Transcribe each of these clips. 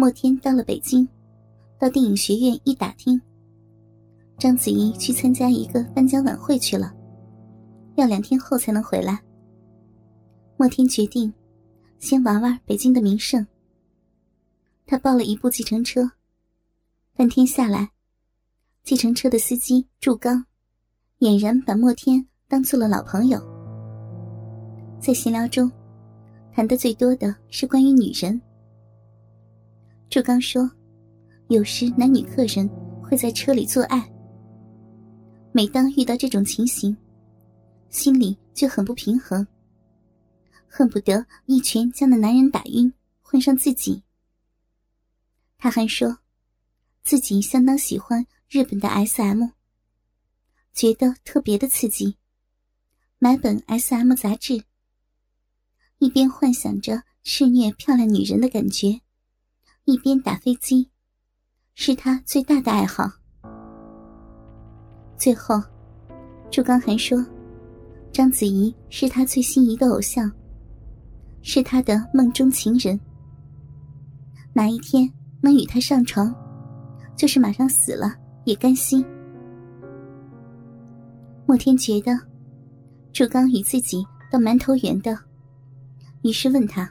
莫天到了北京，到电影学院一打听，章子怡去参加一个颁奖晚会去了，要两天后才能回来。莫天决定先玩玩北京的名胜。他报了一部计程车，半天下来，计程车的司机祝刚俨然把莫天当做了老朋友。在闲聊中，谈的最多的是关于女人。祝刚说，有时男女客人会在车里做爱。每当遇到这种情形，心里就很不平衡，恨不得一拳将那男人打晕，换上自己。他还说，自己相当喜欢日本的 S.M，觉得特别的刺激。买本 S.M 杂志，一边幻想着施虐漂亮女人的感觉。一边打飞机，是他最大的爱好。最后，祝刚还说，章子怡是他最心仪的偶像，是他的梦中情人。哪一天能与他上床，就是马上死了也甘心。莫天觉得，祝刚与自己都蛮投缘的，于是问他。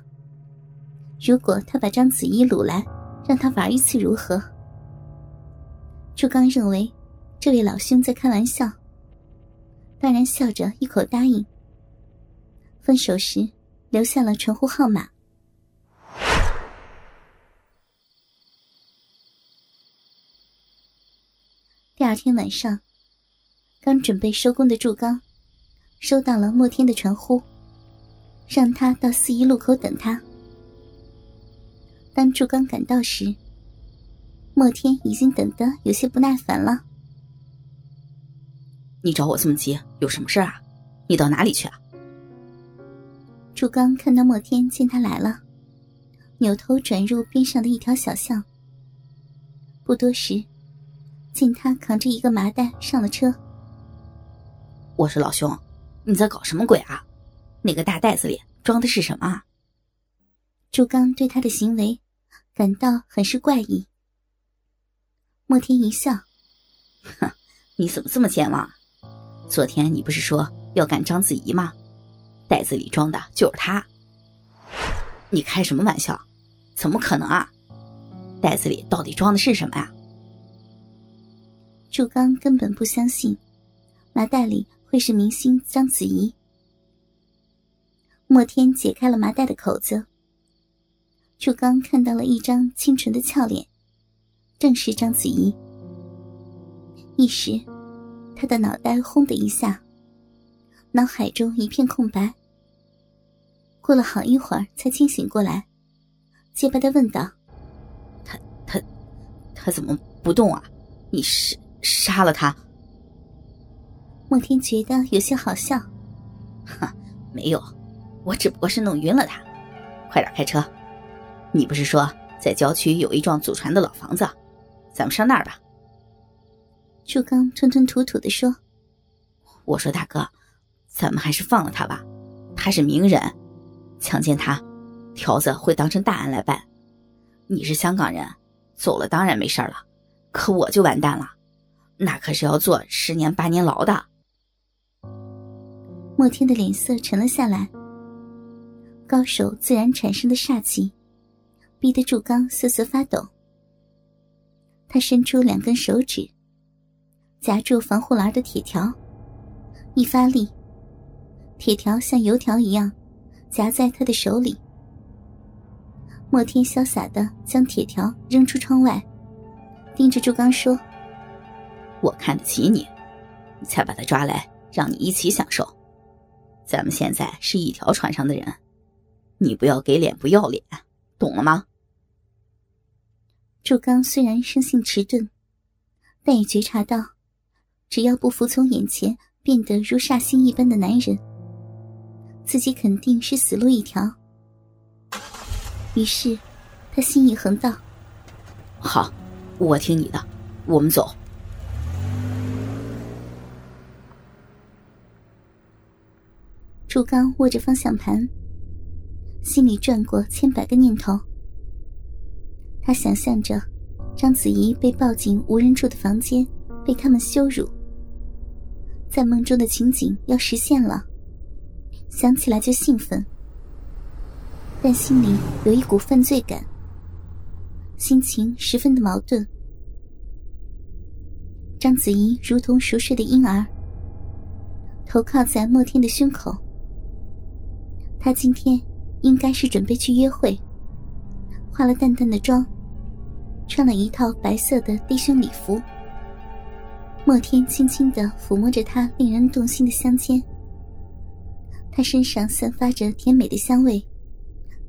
如果他把章子怡掳来，让他玩一次如何？朱刚认为这位老兄在开玩笑，当然笑着一口答应。分手时留下了传呼号码。第二天晚上，刚准备收工的祝刚，收到了莫天的传呼，让他到四一路口等他。当祝刚赶到时，莫天已经等得有些不耐烦了。你找我这么急，有什么事啊？你到哪里去啊？祝刚看到莫天见他来了，扭头转入边上的一条小巷。不多时，见他扛着一个麻袋上了车。我说老兄，你在搞什么鬼啊？那个大袋子里装的是什么？祝刚对他的行为。感到很是怪异。莫天一笑：“哼，你怎么这么健忘？昨天你不是说要赶章子怡吗？袋子里装的就是她。你开什么玩笑？怎么可能啊？袋子里到底装的是什么呀？”祝刚根本不相信，麻袋里会是明星章子怡。莫天解开了麻袋的口子。祝刚看到了一张清纯的俏脸，正是章子怡。一时，他的脑袋轰的一下，脑海中一片空白。过了好一会儿，才清醒过来，结巴的问道：“他他他怎么不动啊？你是杀了他？”莫天觉得有些好笑：“哼，没有，我只不过是弄晕了他。快点开车。”你不是说在郊区有一幢祖传的老房子，咱们上那儿吧。祝刚吞吞吐吐的说：“我说大哥，咱们还是放了他吧，他是名人，强奸他，条子会当成大案来办。你是香港人，走了当然没事了，可我就完蛋了，那可是要坐十年八年牢的。”莫天的脸色沉了下来，高手自然产生的煞气。逼得祝刚瑟瑟发抖。他伸出两根手指，夹住防护栏的铁条，一发力，铁条像油条一样夹在他的手里。莫天潇洒的将铁条扔出窗外，盯着祝刚说：“我看得起你，才把他抓来让你一起享受。咱们现在是一条船上的人，你不要给脸不要脸，懂了吗？”祝刚虽然生性迟钝，但也觉察到，只要不服从眼前变得如煞星一般的男人，自己肯定是死路一条。于是，他心一横道：“好，我听你的，我们走。”祝刚握着方向盘，心里转过千百个念头。他想象着章子怡被抱进无人住的房间，被他们羞辱，在梦中的情景要实现了，想起来就兴奋，但心里有一股犯罪感，心情十分的矛盾。章子怡如同熟睡的婴儿，头靠在莫天的胸口。他今天应该是准备去约会，化了淡淡的妆。穿了一套白色的低胸礼服，莫天轻轻的抚摸着她令人动心的香肩。她身上散发着甜美的香味，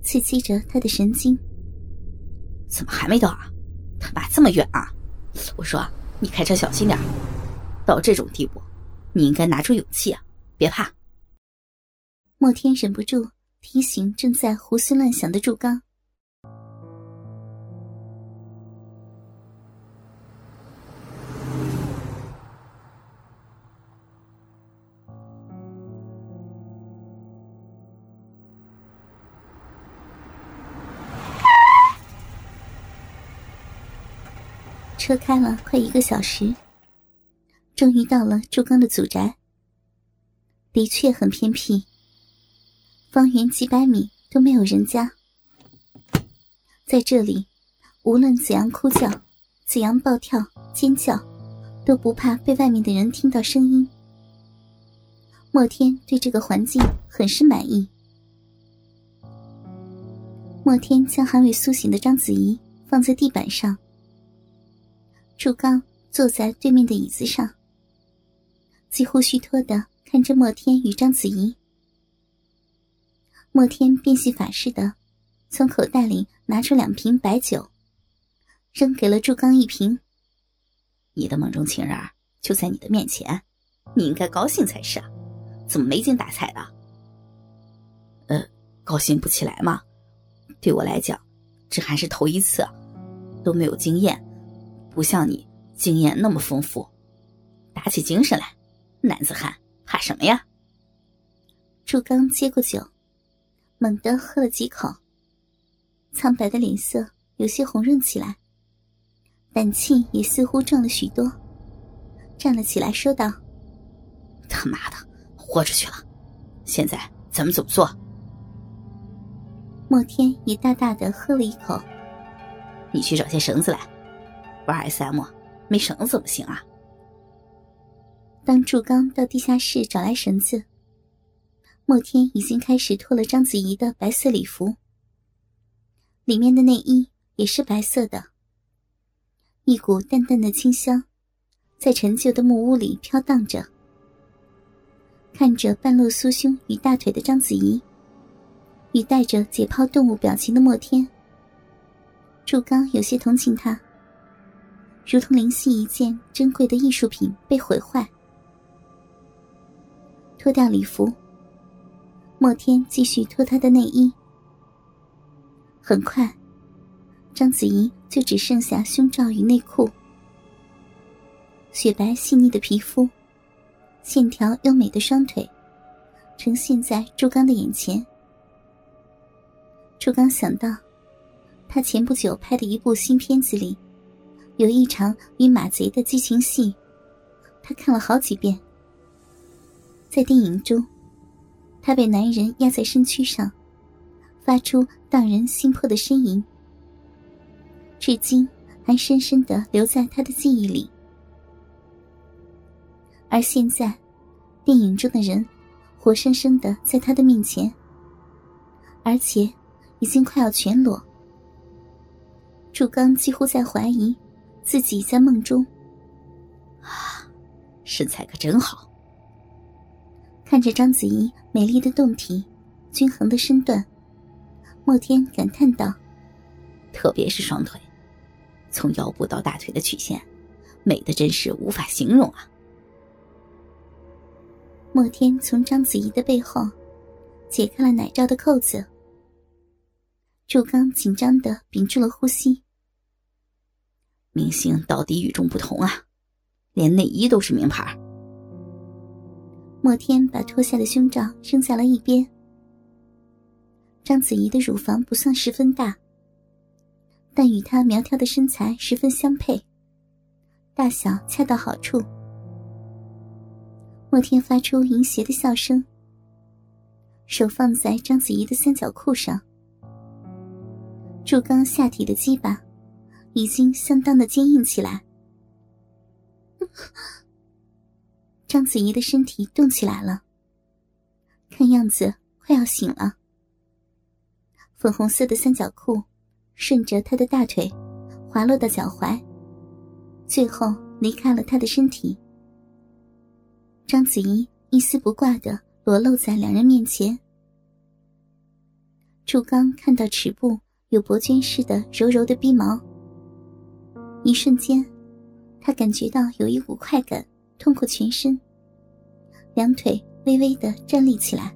刺激着他的神经。怎么还没到啊？他妈这么远啊！我说你开车小心点到这种地步，你应该拿出勇气啊！别怕。莫天忍不住提醒正在胡思乱想的祝刚。车开了快一个小时，终于到了朱刚的祖宅。的确很偏僻，方圆几百米都没有人家。在这里，无论怎样哭叫、怎样暴跳、尖叫，都不怕被外面的人听到声音。莫天对这个环境很是满意。莫天将还未苏醒的章子怡放在地板上。祝刚坐在对面的椅子上，几乎虚脱的看着莫天与章子怡。莫天变戏法似的从口袋里拿出两瓶白酒，扔给了祝刚一瓶。你的梦中情人就在你的面前，你应该高兴才是啊！怎么没精打采的？呃，高兴不起来吗？对我来讲，这还是头一次，都没有经验。不像你经验那么丰富，打起精神来，男子汉怕什么呀？朱刚接过酒，猛地喝了几口，苍白的脸色有些红润起来，胆气也似乎壮了许多，站了起来说道：“他妈的，豁出去了！现在咱们怎么做？”莫天也大大的喝了一口，你去找些绳子来。玩 SM，没绳子怎么行啊？当祝刚到地下室找来绳子，莫天已经开始脱了章子怡的白色礼服，里面的内衣也是白色的。一股淡淡的清香，在陈旧的木屋里飘荡着。看着半露酥胸与大腿的章子怡，与带着解剖动物表情的莫天，祝刚有些同情他。如同灵犀一件珍贵的艺术品被毁坏。脱掉礼服，莫天继续脱她的内衣。很快，章子怡就只剩下胸罩与内裤。雪白细腻的皮肤，线条优美的双腿，呈现在朱刚的眼前。朱刚想到，他前不久拍的一部新片子里。有一场与马贼的激情戏，他看了好几遍。在电影中，他被男人压在身躯上，发出荡人心魄的呻吟，至今还深深的留在他的记忆里。而现在，电影中的人活生生的在他的面前，而且已经快要全裸。祝刚几乎在怀疑。自己在梦中，啊，身材可真好。看着章子怡美丽的胴体、均衡的身段，莫天感叹道：“特别是双腿，从腰部到大腿的曲线，美的真是无法形容啊。”莫天从章子怡的背后解开了奶罩的扣子，祝刚紧张的屏住了呼吸。明星到底与众不同啊，连内衣都是名牌。莫天把脱下的胸罩扔在了一边。章子怡的乳房不算十分大，但与她苗条的身材十分相配，大小恰到好处。莫天发出淫邪的笑声，手放在章子怡的三角裤上。柱刚下体的鸡巴已经相当的坚硬起来，章子怡的身体动起来了，看样子快要醒了。粉红色的三角裤顺着她的大腿滑落到脚踝，最后离开了她的身体。章子怡一丝不挂的裸露在两人面前。柱刚看到尺部有薄绢似的柔柔的逼毛，一瞬间，他感觉到有一股快感通过全身，两腿微微的站立起来。